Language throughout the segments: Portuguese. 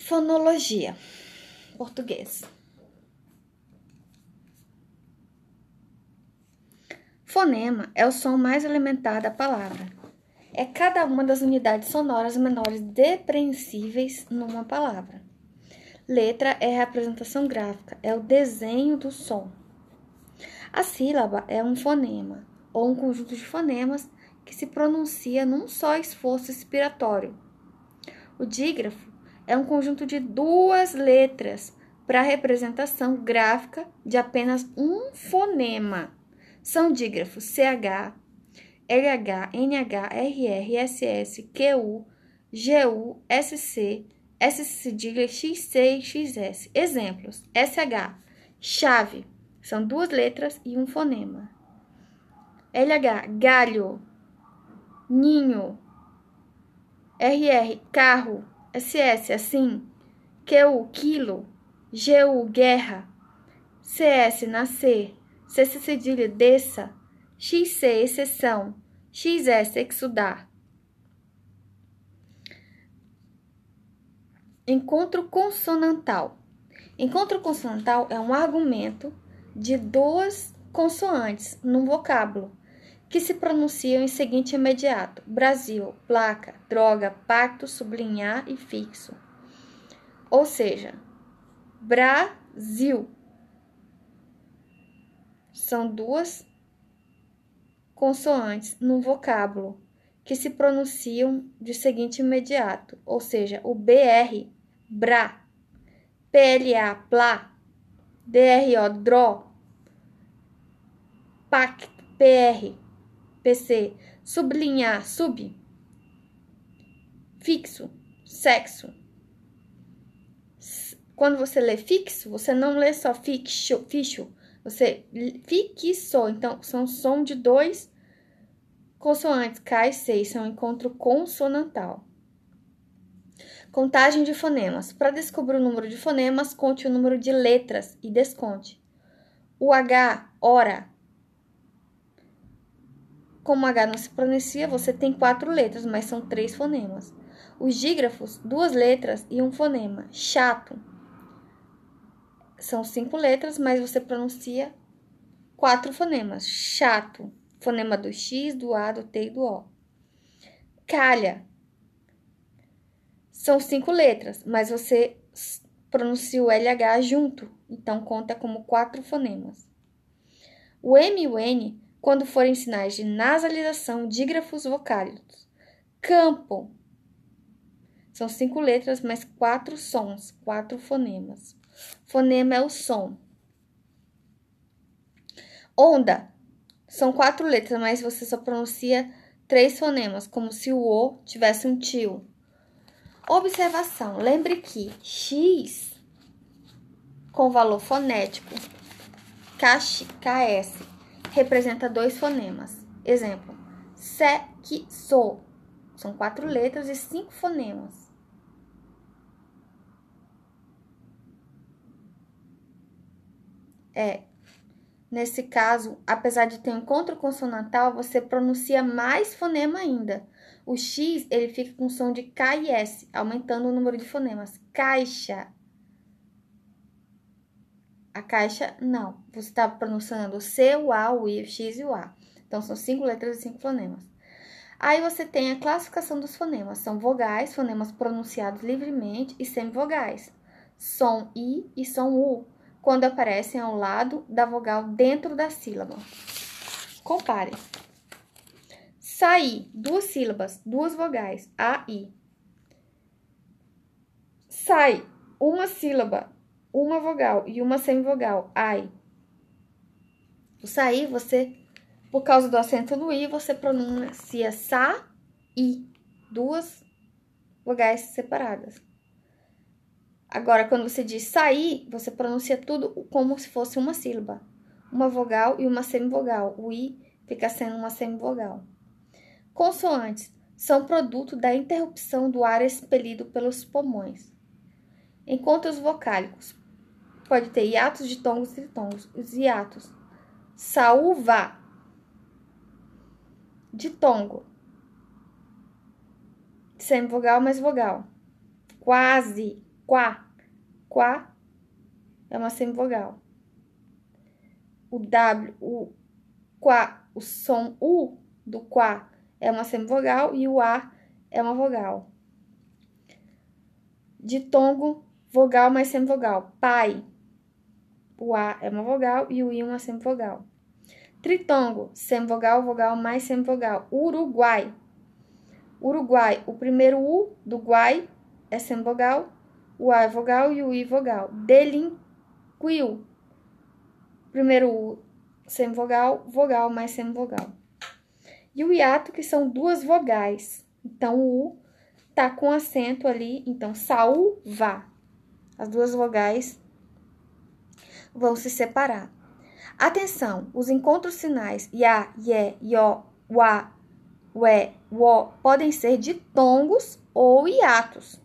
Fonologia. Português. Fonema é o som mais elementar da palavra. É cada uma das unidades sonoras menores depreensíveis numa palavra. Letra é a representação gráfica, é o desenho do som. A sílaba é um fonema, ou um conjunto de fonemas que se pronuncia num só esforço expiratório. O dígrafo é um conjunto de duas letras para representação gráfica de apenas um fonema. São dígrafos CH, LH, NH, RR, SS, QU, GU, SC, S cedilha, XC e XS. Exemplos: SH, chave, são duas letras e um fonema. LH, galho, ninho. RR, carro, SS, assim, QU, quilo, GU, guerra, CS, nascer, CC cedilha, desça, XC, exceção, XS, exudar. Encontro consonantal. Encontro consonantal é um argumento de duas consoantes num vocábulo que se pronunciam em seguinte imediato: Brasil, placa, droga, pacto, sublinhar e fixo. Ou seja, Brasil são duas consoantes no vocábulo que se pronunciam de seguinte imediato, ou seja, o BR, bra, PLA, plá, DRO, dró, PAC, PR, PC, sublinhar, sub, fixo, sexo. Quando você lê fixo, você não lê só fixo, fixo você fixou. Então, são som de dois consoantes, K e C, são encontro consonantal. Contagem de fonemas. Para descobrir o número de fonemas, conte o número de letras e desconte. O H, hora, como H não se pronuncia, você tem quatro letras, mas são três fonemas. Os dígrafos, duas letras e um fonema. Chato. São cinco letras, mas você pronuncia quatro fonemas. Chato. Fonema do X, do A, do T e do O. Calha. São cinco letras, mas você pronuncia o LH junto, então conta como quatro fonemas. O M e o N quando forem sinais de nasalização, dígrafos vocálicos. Campo. São cinco letras, mas quatro sons, quatro fonemas. Fonema é o som. Onda. São quatro letras, mas você só pronuncia três fonemas, como se o O tivesse um tio. Observação: lembre que X com valor fonético KS representa dois fonemas. Exemplo: se, que, so. São quatro letras e cinco fonemas. É, nesse caso, apesar de ter um encontro consonantal, você pronuncia mais fonema ainda. O X, ele fica com som de K e S, aumentando o número de fonemas. Caixa, a caixa, não. Você está pronunciando o C, o A, o I, o X e o A. Então, são cinco letras e cinco fonemas. Aí você tem a classificação dos fonemas. São vogais, fonemas pronunciados livremente e semivogais. Som I e som U, quando aparecem ao lado da vogal dentro da sílaba. Compare. Sair, duas sílabas, duas vogais, A, I. Sai, uma sílaba, uma vogal e uma semivogal, ai. O sair, você, por causa do acento no i, você pronuncia sa, i, duas vogais separadas. Agora, quando você diz sair, você pronuncia tudo como se fosse uma sílaba, uma vogal e uma semivogal. O i fica sendo uma semivogal. Consoantes são produto da interrupção do ar expelido pelos pulmões. Encontros vocálicos pode ter hiatos, e tritongos. Os hiatos. Saúva. Ditongo. Semivogal mais vogal. Quase. quá, quá é uma semivogal. O W, o quá, o som U do quá é uma semivogal e o A é uma vogal. Ditongo, vogal mais semivogal. Pai, o A é uma vogal e o I uma semivogal. Tritongo, semivogal, vogal mais semivogal. Uruguai. Uruguai, o primeiro U do Guai é semivogal, o A é vogal e o I vogal. Delinquiu. Primeiro U semivogal, vogal mais semivogal. E o hiato, que são duas vogais. Então, o U tá com acento ali. Então, Saul, vá. As duas vogais vão se separar. Atenção, os encontros sinais ya, ye, yo, wa, we, wo podem ser ditongos ou hiatos.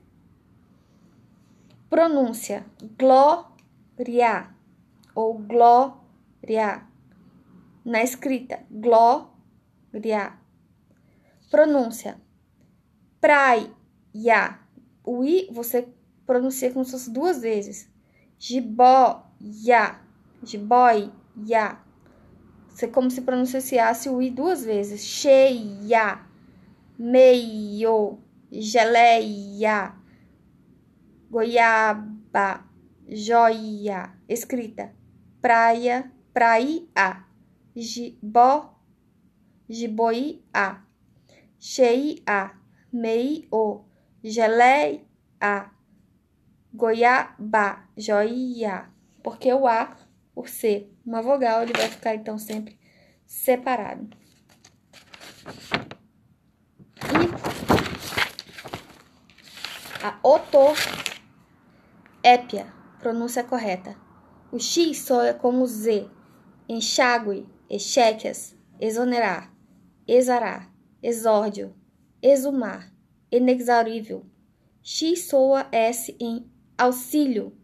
Pronúncia glória ou glória. Na escrita, glória. Pronúncia praia. O i você pronuncia se fosse duas vezes. Jiboia. Jiboia. Você como se pronunciasse o i duas vezes. Cheia. Meio. Geleia. Goiaba. Joia. Escrita. Praia. Praia. Gibó. Jiboia. Cheia meio, geleia, goiaba, joia. Porque o A, por ser uma vogal, ele vai ficar então sempre separado. E a épia, pronúncia correta. O X soa como Z. Enxágue, exéquias, exonerar, exarar, exórdio, exumar, inexaurível. X soa S em auxílio,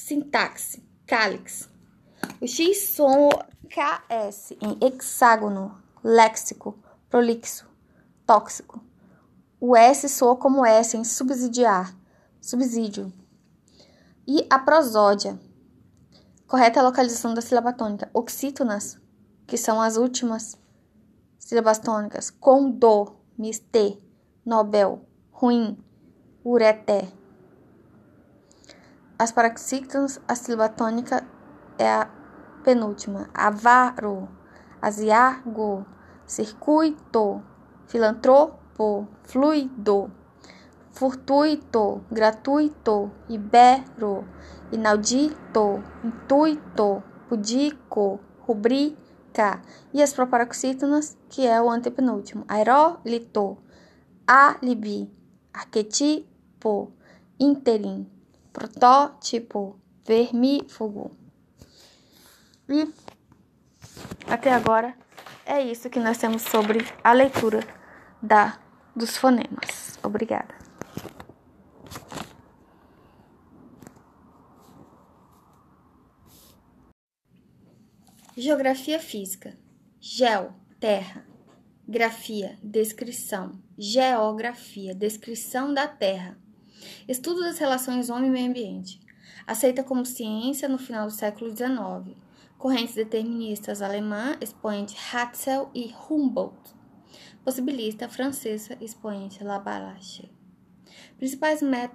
sintaxe, cálix. O X soa KS em hexágono, léxico, prolixo, tóxico. O S soa como S em subsidiar, subsídio. E a prosódia, correta localização da sílaba tônica, oxítonas, que são as últimas sílabas tônicas, com do, Miste, Nobel, Ruim, Ureté. As paroxítonas, a sílaba tônica é a penúltima. Avaro, asiago, circuito, filantropo, fluido, fortuito, gratuito, ibero, inaudito, intuito, pudico, rubrico, K. E as proparoxítonas, que é o antepenúltimo. Aerólito, alibi, arquetipo, interim, protótipo, vermífugo. E até agora é isso que nós temos sobre a leitura da dos fonemas. Obrigada. Geografia física. Geo, terra. Grafia, descrição. Geografia, descrição da terra. Estudo das relações homem e meio ambiente. Aceita como ciência no final do século XIX. Correntes deterministas alemã, expoente Hatzel e Humboldt. Possibilista francesa, expoente Labarache. Principais met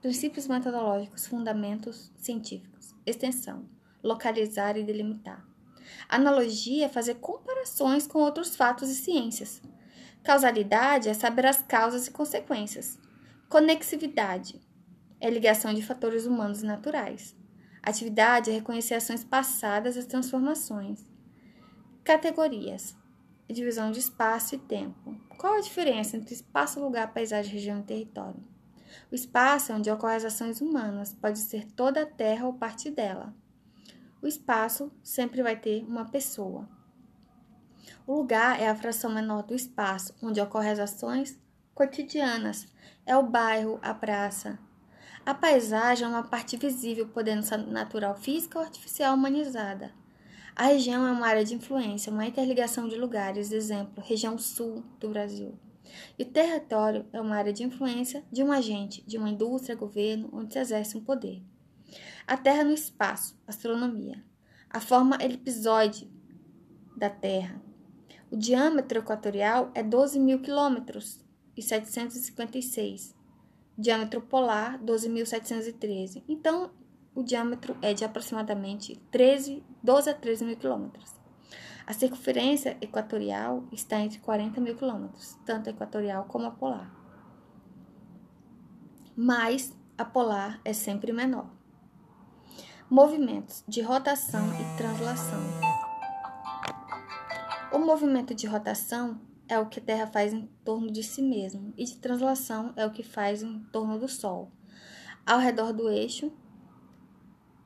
princípios metodológicos, fundamentos científicos. Extensão. Localizar e delimitar. Analogia é fazer comparações com outros fatos e ciências. Causalidade é saber as causas e consequências. Conexividade é ligação de fatores humanos naturais. Atividade é reconhecer ações passadas e transformações. Categorias: divisão de espaço e tempo. Qual a diferença entre espaço, lugar, paisagem, região e território? O espaço é onde ocorrem as ações humanas, pode ser toda a terra ou parte dela. O espaço sempre vai ter uma pessoa. O lugar é a fração menor do espaço, onde ocorrem as ações cotidianas. É o bairro, a praça. A paisagem é uma parte visível, podendo ser natural, física ou artificial humanizada. A região é uma área de influência, uma interligação de lugares, exemplo, região sul do Brasil. E o território é uma área de influência de um agente, de uma indústria, governo, onde se exerce um poder. A Terra no espaço, astronomia. A forma elipsoide da Terra. O diâmetro equatorial é 12 mil quilômetros e 756. Diâmetro polar, 12.713. Então, o diâmetro é de aproximadamente 13, 12 a 13 mil quilômetros. A circunferência equatorial está entre 40 mil quilômetros, tanto a equatorial como a polar. Mas a polar é sempre menor. Movimentos de rotação e translação. O movimento de rotação é o que a Terra faz em torno de si mesmo, e de translação é o que faz em torno do Sol. Ao redor do eixo,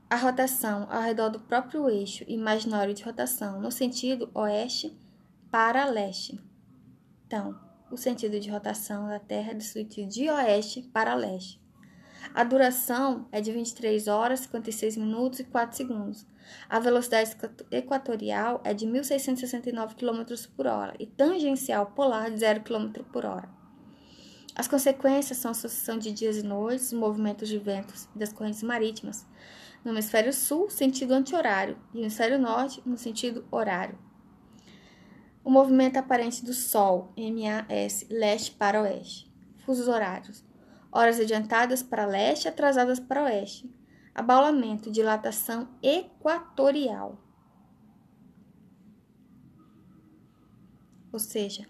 a rotação ao redor do próprio eixo imaginário de rotação no sentido oeste para leste. Então, o sentido de rotação da Terra é do sentido de oeste para leste. A duração é de 23 horas, 56 minutos e 4 segundos. A velocidade equatorial é de 1.669 km por hora e tangencial polar de 0 km por hora. As consequências são a sucessão de dias e noites, movimentos de ventos e das correntes marítimas, no hemisfério sul, sentido anti-horário, e no hemisfério norte, no sentido horário. O movimento aparente do Sol, MAS, leste para oeste. Fusos horários. Horas adiantadas para leste, atrasadas para oeste. Abaulamento, dilatação equatorial. Ou seja,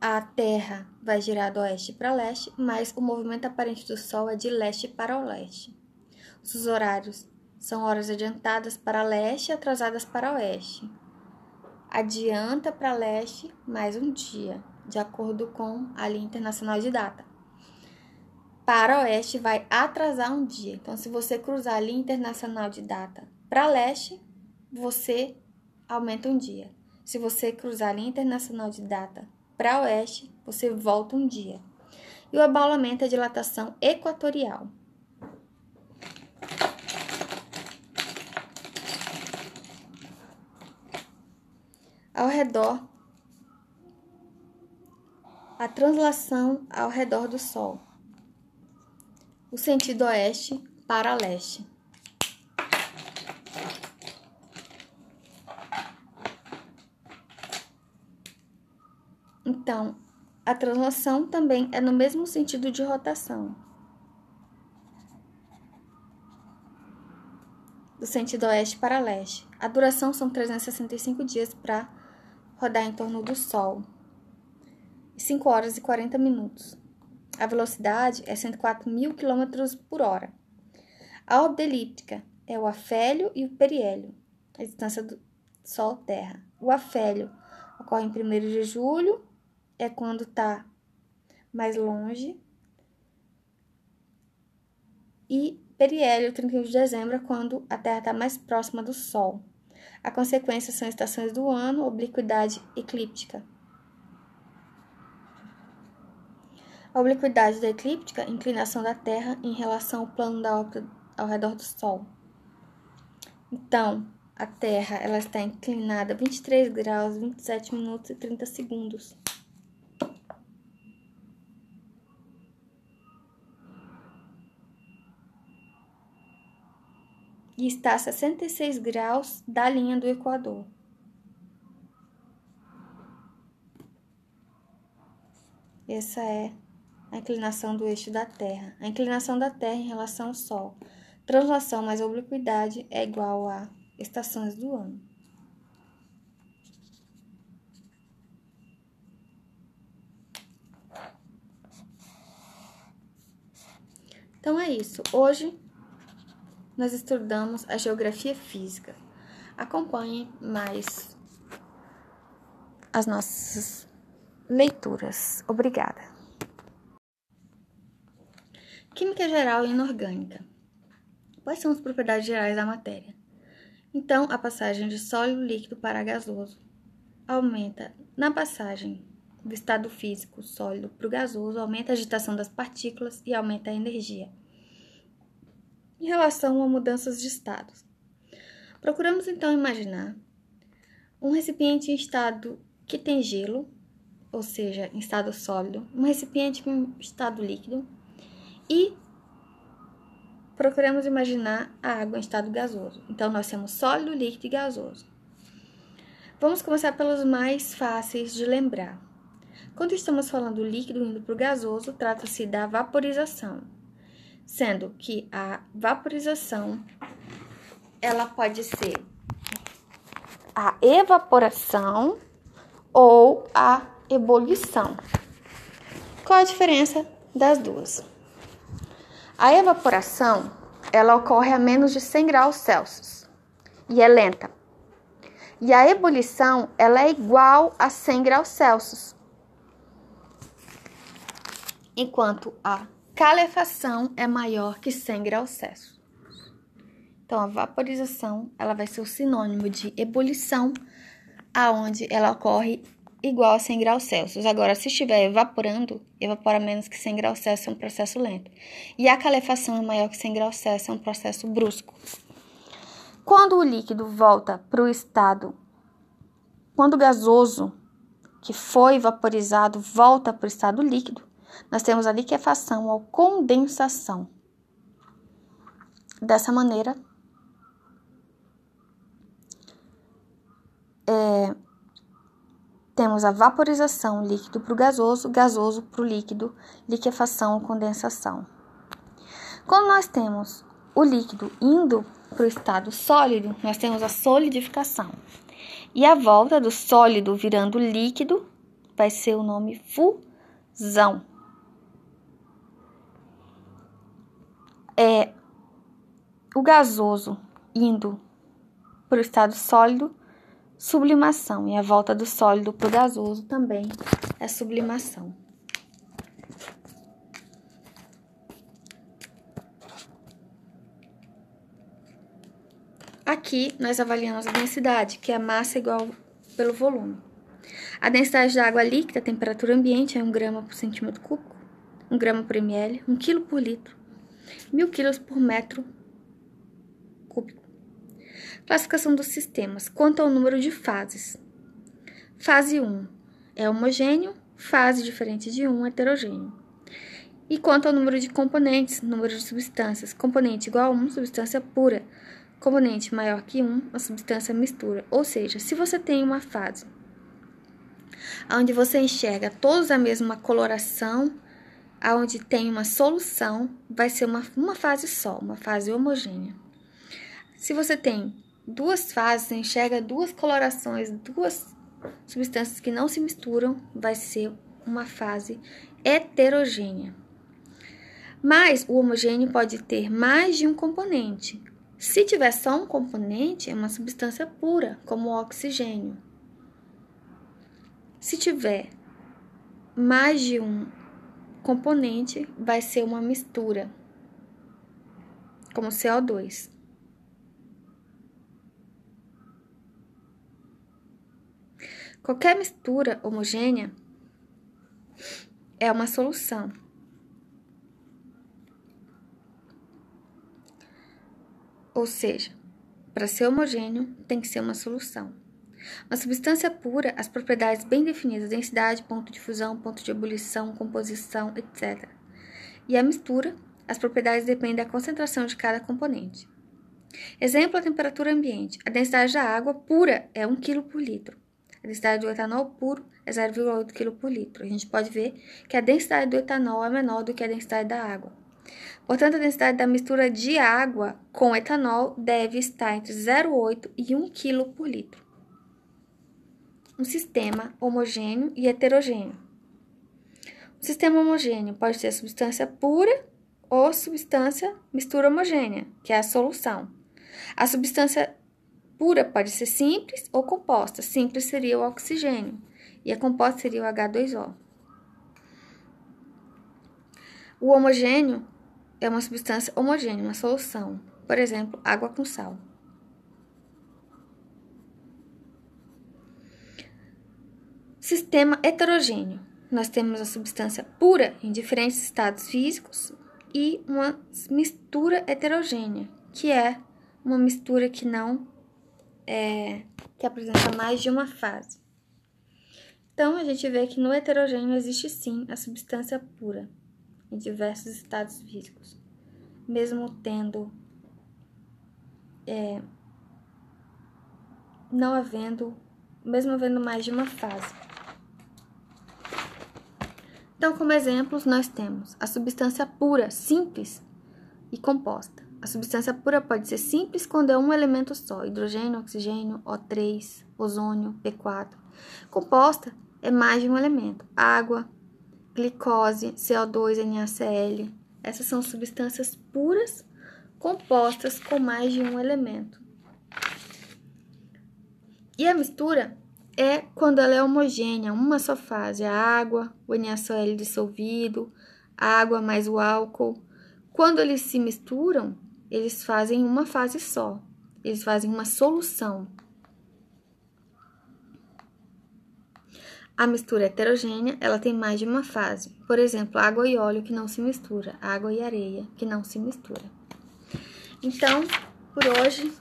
a Terra vai girar do oeste para leste, mas o movimento aparente do Sol é de leste para oeste. Os horários são horas adiantadas para leste e atrasadas para oeste. Adianta para leste mais um dia, de acordo com a linha internacional de data. Para oeste vai atrasar um dia. Então, se você cruzar a linha internacional de data para leste, você aumenta um dia. Se você cruzar a linha internacional de data para oeste, você volta um dia. E o abaulamento é a dilatação equatorial. ao redor, a translação ao redor do Sol, o sentido oeste para leste. Então, a translação também é no mesmo sentido de rotação. Do sentido oeste para leste. A duração são 365 dias para rodar em torno do Sol. 5 horas e 40 minutos. A velocidade é 104 mil km por hora. A órbita elíptica é o afélio e o periélio, a distância do Sol-Terra. O afélio ocorre em 1 de julho, é quando está mais longe. E periélio, 31 de dezembro, é quando a Terra está mais próxima do Sol. A consequência são estações do ano, obliquidade eclíptica. A obliquidade da eclíptica, inclinação da Terra em relação ao plano da órbita ao redor do Sol. Então, a Terra ela está inclinada 23 graus, 27 minutos e 30 segundos. e está a 66 graus da linha do Equador. Essa é a inclinação do eixo da Terra. A inclinação da Terra em relação ao Sol. Translação mais obliquidade é igual a estações do ano. Então é isso. Hoje nós estudamos a geografia física. Acompanhe mais as nossas leituras. Obrigada. Química geral e inorgânica. Quais são as propriedades gerais da matéria? Então, a passagem de sólido líquido para gasoso aumenta na passagem do estado físico sólido para o gasoso, aumenta a agitação das partículas e aumenta a energia em relação a mudanças de estados. Procuramos então imaginar um recipiente em estado que tem gelo ou seja, em estado sólido, um recipiente em estado líquido e procuramos imaginar a água em estado gasoso. Então, nós temos sólido, líquido e gasoso. Vamos começar pelos mais fáceis de lembrar. Quando estamos falando líquido indo para o gasoso, trata-se da vaporização, sendo que a vaporização ela pode ser a evaporação ou a ebulição. Qual a diferença das duas? A evaporação, ela ocorre a menos de 100 graus Celsius e é lenta. E a ebulição, ela é igual a 100 graus Celsius. Enquanto a calefação é maior que 100 graus Celsius. Então, a vaporização, ela vai ser o sinônimo de ebulição, aonde ela ocorre igual a 100 graus Celsius. Agora, se estiver evaporando, evapora menos que 100 graus Celsius, é um processo lento. E a calefação é maior que 100 graus Celsius, é um processo brusco. Quando o líquido volta para o estado, quando o gasoso que foi vaporizado volta para o estado líquido, nós temos a liquefação ou condensação. Dessa maneira, é, temos a vaporização, líquido para o gasoso, gasoso para o líquido, liquefação condensação. Quando nós temos o líquido indo para o estado sólido, nós temos a solidificação. E a volta do sólido virando líquido vai ser o nome fusão. É o gasoso indo para o estado sólido Sublimação e a volta do sólido para o gasoso também é sublimação. Aqui nós avaliamos a densidade, que é a massa igual pelo volume. A densidade da água líquida, a temperatura ambiente é 1 grama por centímetro cúbico, 1 grama por ml, 1 quilo por litro, 1000 quilos por metro Classificação dos sistemas. Quanto ao número de fases. Fase 1 é homogêneo, fase diferente de 1 heterogêneo. E quanto ao número de componentes, número de substâncias. Componente igual a 1, substância pura. Componente maior que 1, a substância mistura. Ou seja, se você tem uma fase onde você enxerga todos a mesma coloração, aonde tem uma solução, vai ser uma, uma fase só, uma fase homogênea. Se você tem duas fases, enxerga duas colorações, duas substâncias que não se misturam, vai ser uma fase heterogênea. Mas o homogêneo pode ter mais de um componente. Se tiver só um componente, é uma substância pura, como o oxigênio. Se tiver mais de um componente, vai ser uma mistura, como CO2. Qualquer mistura homogênea é uma solução. Ou seja, para ser homogêneo, tem que ser uma solução. Uma substância pura, as propriedades bem definidas, densidade, ponto de fusão, ponto de ebulição, composição, etc. E a mistura, as propriedades dependem da concentração de cada componente. Exemplo, a temperatura ambiente. A densidade da água pura é 1 kg por litro. A densidade do etanol puro é 0,8 kg por litro. A gente pode ver que a densidade do etanol é menor do que a densidade da água. Portanto, a densidade da mistura de água com etanol deve estar entre 0,8 e 1 kg por litro. Um sistema homogêneo e heterogêneo. O sistema homogêneo pode ser substância pura ou substância mistura homogênea, que é a solução. A substância pura pode ser simples ou composta. Simples seria o oxigênio e a composta seria o H2O. O homogêneo é uma substância homogênea, uma solução. Por exemplo, água com sal. Sistema heterogêneo. Nós temos a substância pura em diferentes estados físicos e uma mistura heterogênea, que é uma mistura que não é, que apresenta mais de uma fase. Então, a gente vê que no heterogêneo existe sim a substância pura em diversos estados físicos, mesmo tendo é, não havendo, mesmo havendo mais de uma fase. Então, como exemplos, nós temos a substância pura, simples e composta. A substância pura pode ser simples quando é um elemento só, hidrogênio, oxigênio, O3, ozônio, P4. Composta é mais de um elemento, água, glicose, CO2, NaCl. Essas são substâncias puras compostas com mais de um elemento. E a mistura é quando ela é homogênea, uma só fase, a água, o NaCl dissolvido, a água mais o álcool. Quando eles se misturam, eles fazem uma fase só, eles fazem uma solução. A mistura heterogênea, ela tem mais de uma fase. Por exemplo, água e óleo que não se mistura, água e areia que não se mistura. Então, por hoje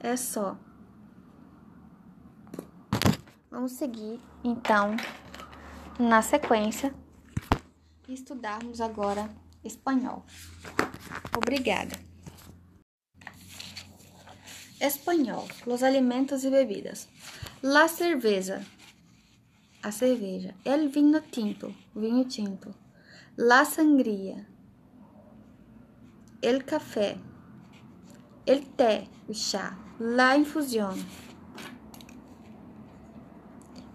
é só. Vamos seguir, então, na sequência e estudarmos agora espanhol. Obrigada. Espanhol, los alimentos e bebidas. La cerveza, a cerveja. El vinho tinto, vinho tinto. La sangria. El café. El té, o chá. La infusión.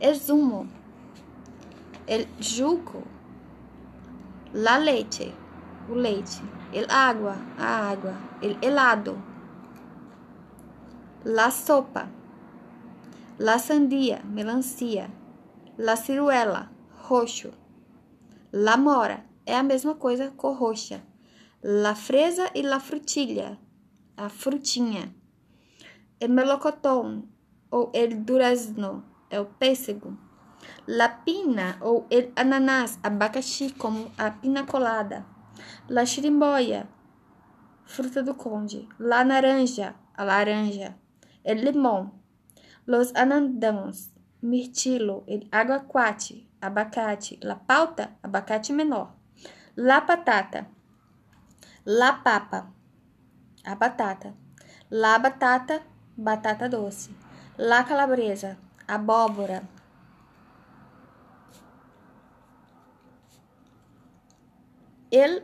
El zumo. El jugo. La leite, o leite. El agua, a água. El helado. La sopa. La sandia, melancia La ciruela, roxo. La mora é a mesma coisa, cor roxa. La fresa e la frutilha, a frutinha. El melocotão ou el durazno é o pêssego. La pina ou el ananás, abacaxi, como a pina colada. La chirimboia, fruta do conde. La naranja, a laranja. El limão. Los anandamos, mirtilo, aguacate, abacate, la pauta, abacate menor, la patata, la papa, a batata, la batata, batata doce, la calabresa, abóbora, el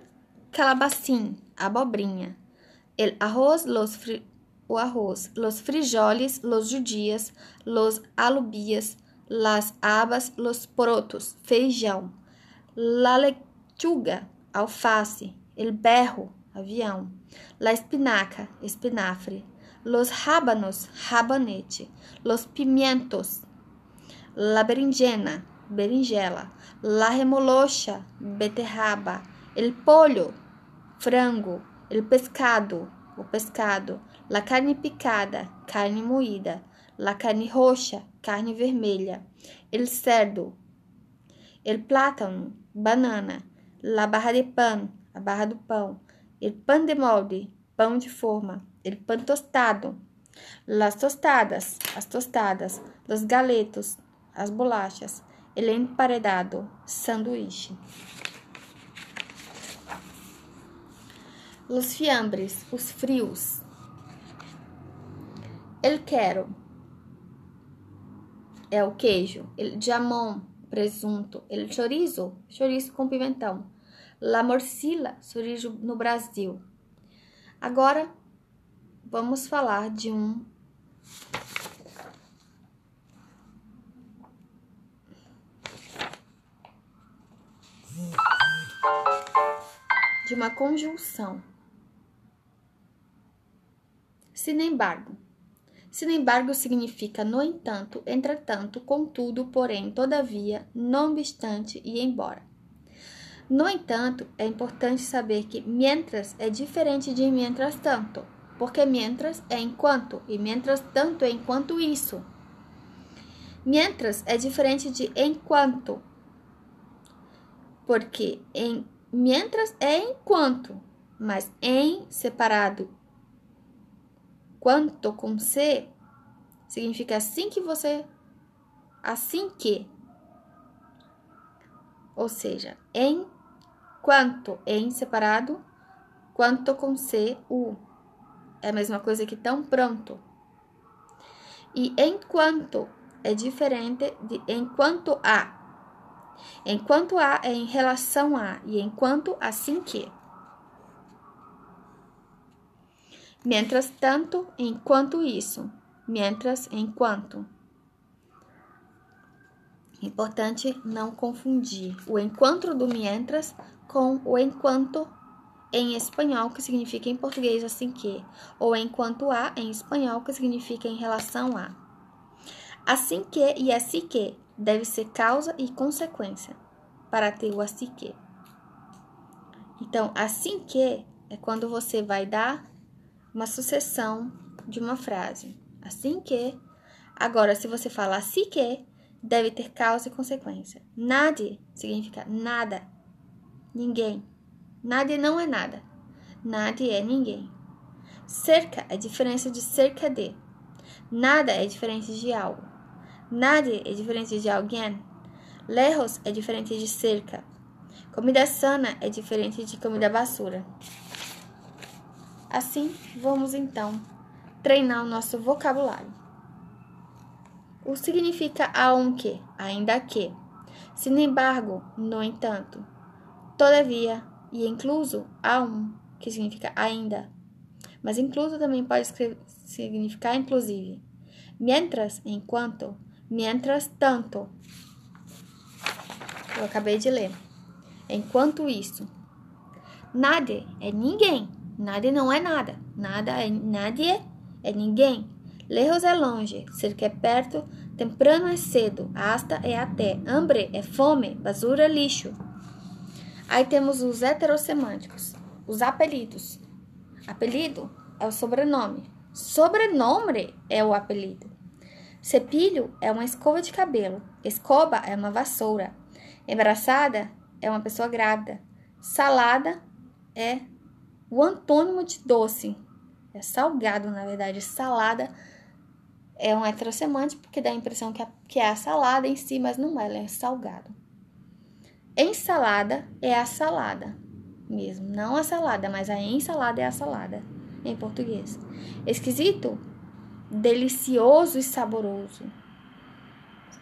calabacín, abobrinha, el arroz, los fritos, o arroz, los frijoles, los judias, los alubias, las habas, los porotos, feijão, la lechuga, alface, el berro, avião, la espinaca, espinafre, los rábanos, rabanete, los pimientos, la berinjena, berinjela, la remolocha, beterraba, el pollo, frango, el pescado, o pescado, la carne picada, carne moída, la carne roxa, carne vermelha, el cerdo, el plátano, banana, la barra de pan, a barra do pão, el pan de molde, pão de forma, el pan tostado, las tostadas, as tostadas, los galetos, as bolachas, el emparedado, sanduíche. Los fiambres, os frios. El quero é o queijo. El jamón, presunto. El chorizo, chouriço com pimentão. La morcilla, chorizo no Brasil. Agora, vamos falar de um de uma conjunção. Sin embargo. Sin embargo significa no entanto, entretanto, contudo, porém, todavia, não obstante e embora. No entanto, é importante saber que mientras é diferente de mientras tanto, porque mientras é enquanto e mientras tanto é enquanto isso. Mientras é diferente de enquanto, porque em mientras é enquanto, mas em separado Quanto com C significa assim que você. Assim que. ou seja, em quanto em separado, quanto com C, U. É a mesma coisa que tão pronto. E enquanto é diferente de enquanto a. Enquanto a é em relação a e enquanto assim que. Mientras tanto, enquanto isso. Mientras, enquanto. Importante não confundir o encontro do mientras com o enquanto em espanhol, que significa em português assim que, ou enquanto a em espanhol, que significa em relação a. Assim que e assim que deve ser causa e consequência para ter o assim que. Então, assim que é quando você vai dar uma sucessão de uma frase. Assim que. Agora, se você fala assim que, deve ter causa e consequência. Nada significa nada, ninguém. Nada não é nada. Nada é ninguém. Cerca é diferença de cerca de. Nada é diferente de algo. Nada é diferente de alguém. Lejos é diferente de cerca. Comida sana é diferente de comida basura. Assim, vamos então treinar o nosso vocabulário. O significa aunque, ainda que. Sin embargo, no entanto. Todavia, e incluso a um, que significa ainda. Mas incluso também pode significar inclusive. Mientras, enquanto. Mientras tanto. Eu acabei de ler. Enquanto isso. Nada é ninguém. Nada não é nada. Nada é nada é ninguém. Lejos é longe, cerca é perto, temprano é cedo, hasta é até, hambre é fome, basura é lixo. Aí temos os heterossemânticos, os apelidos. Apelido é o sobrenome. Sobrenome é o apelido. Cepilho é uma escova de cabelo. Escoba é uma vassoura. Embaraçada é uma pessoa grávida. Salada é o antônimo de doce. É salgado, na verdade. Salada é um heterossemântico porque dá a impressão que, que é a salada em si, mas não é, ela é salgado. Ensalada é a salada mesmo, não a salada, mas a ensalada é a salada em português. Esquisito, delicioso e saboroso.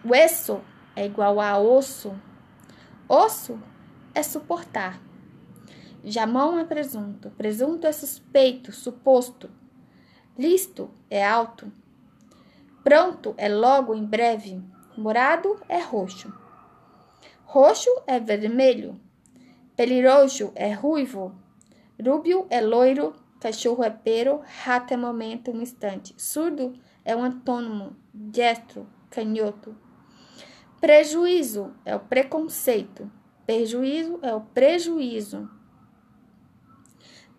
Hueso é igual a osso. Osso é suportar. Jamão é presunto. Presunto é suspeito, suposto. Listo é alto. Pronto é logo, em breve. Morado é roxo. Roxo é vermelho. Pelirojo é ruivo. Rúbio é loiro. Cachorro é pero. Rato é momento, um instante. Surdo é um antônimo. Destro, canhoto. Prejuízo é o preconceito. Prejuízo é o prejuízo.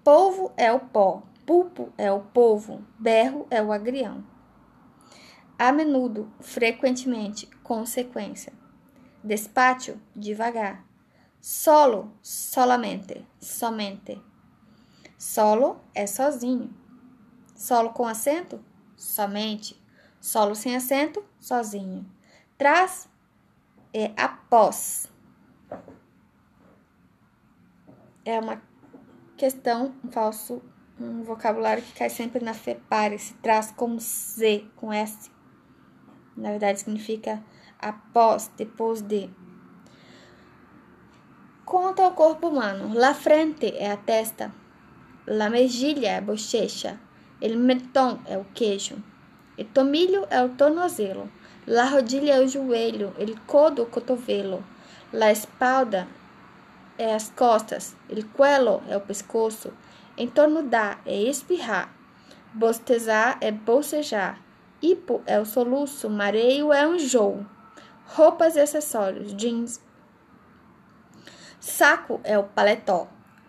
Polvo é o pó. Pulpo é o polvo. Berro é o agrião. A menudo, frequentemente, consequência. Despacho, devagar. Solo, solamente, somente. Solo é sozinho. Solo com acento, somente. Solo sem acento, sozinho. Trás é após. É uma questão, um falso, um vocabulário que cai sempre na FEPARE, se traz com Z, com S. Na verdade, significa após, depois de. Quanto ao corpo humano, la frente é a testa, la mejilha é a bochecha, el mentón é o queijo, o tomilho é o tornozelo, la rodilha é o joelho, el codo o cotovelo, la espalda é as costas, el cuello é o pescoço, da é espirrar, bostezar é bocejar, hipo é o soluço, mareio é o enjoo. Roupas e acessórios, jeans. Saco é o paletó.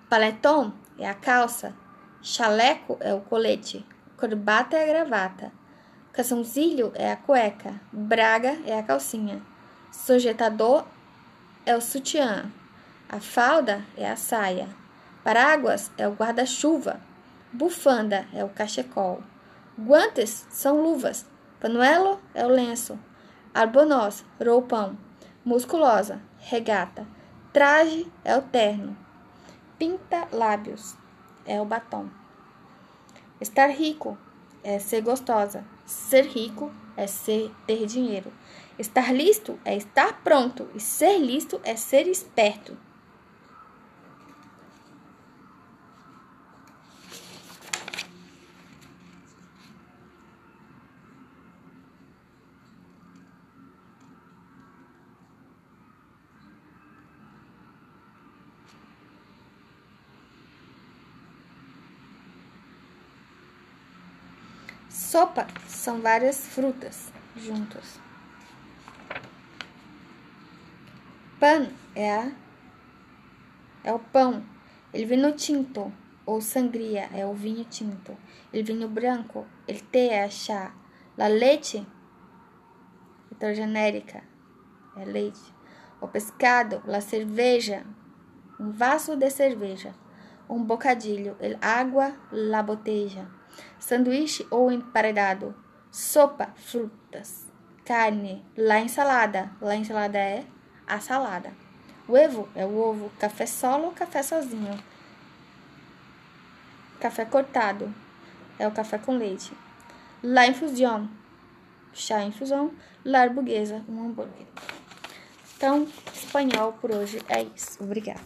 Paletón é a calça. Chaleco é o colete. Corbata é a gravata. Caçãozilho é a cueca. Braga é a calcinha. Sujetador é o sutiã. A falda é a saia. Paráguas é o guarda-chuva. Bufanda é o cachecol. Guantes são luvas. Panuelo é o lenço. Albornoz, roupão. Musculosa, regata. Traje é o terno. Pinta lábios é o batom. Estar rico é ser gostosa. Ser rico é ser ter dinheiro. Estar listo é estar pronto. E ser listo é ser esperto. Sopa são várias frutas juntas. Pan é a é o pão. Ele vino tinto ou sangria é o vinho tinto. El vinho branco, el té é chá. La leite, heterogenérica, é leite. O pescado, la cerveja, um vaso de cerveja. Um bocadilho, el água, la botella sanduíche ou emparedado, sopa, frutas, carne, lá ensalada, lá ensalada é a salada. Ovo é o ovo, café solo ou café sozinho. Café cortado é o café com leite. La infusión, chá infusão. La burguesa, um hambúrguer. Então, espanhol por hoje é isso. Obrigada.